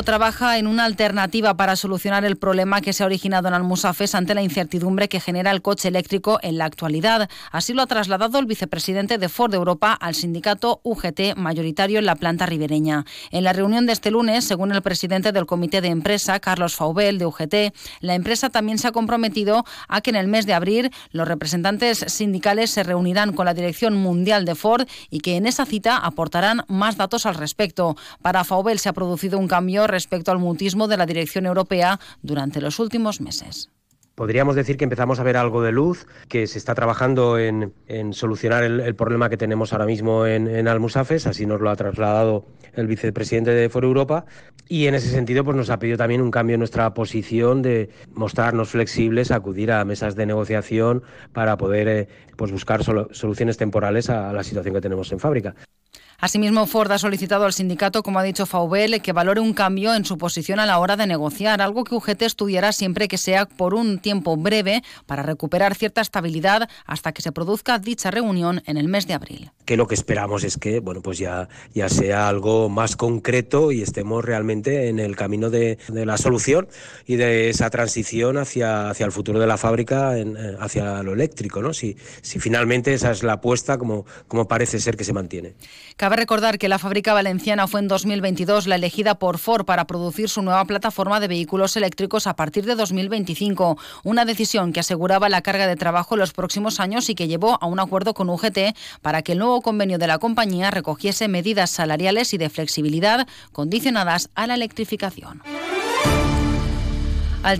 Trabaja en una alternativa para solucionar el problema que se ha originado en Almusafes ante la incertidumbre que genera el coche eléctrico en la actualidad. Así lo ha trasladado el vicepresidente de Ford Europa al sindicato UGT mayoritario en la planta ribereña. En la reunión de este lunes, según el presidente del comité de empresa, Carlos Faubel, de UGT, la empresa también se ha comprometido a que en el mes de abril los representantes sindicales se reunirán con la dirección mundial de Ford y que en esa cita aportarán más datos al respecto. Para Faubel se ha producido un cambio respecto al mutismo de la dirección europea durante los últimos meses. Podríamos decir que empezamos a ver algo de luz, que se está trabajando en, solucionar el, problema que tenemos ahora mismo en, Almusafes, así nos lo ha trasladado el vicepresidente de Foro Europa, y en ese sentido pues nos ha pedido también un cambio en nuestra posición de mostrarnos flexibles, acudir a mesas de negociación para poder eh, pues buscar soluciones temporales a la situación que tenemos en fábrica. Asimismo, Ford ha solicitado al sindicato, como ha dicho Faubel, que valore un cambio en su posición a la hora de negociar, algo que UGT estudiará siempre que sea por un tiempo breve para recuperar cierta estabilidad hasta que se produzca dicha reunión en el mes de abril. Que lo que esperamos es que, bueno, pues ya, ya sea algo más concreto y estemos realmente en el camino de, la solución y de esa transición hacia, hacia el futuro de la fábrica, en, eh, hacia lo eléctrico, ¿no? Si, si finalmente esa es la apuesta, como, como parece ser que se mantiene. Cabe recordar que la fábrica valenciana fue en 2022 la elegida por Ford para producir su nueva plataforma de vehículos eléctricos a partir de 2025, una decisión que aseguraba la carga de trabajo en los próximos años y que llevó a un acuerdo con UGT para que el nuevo convenio de la compañía recogiese medidas salariales y de flexibilidad condicionadas a la electrificación. Al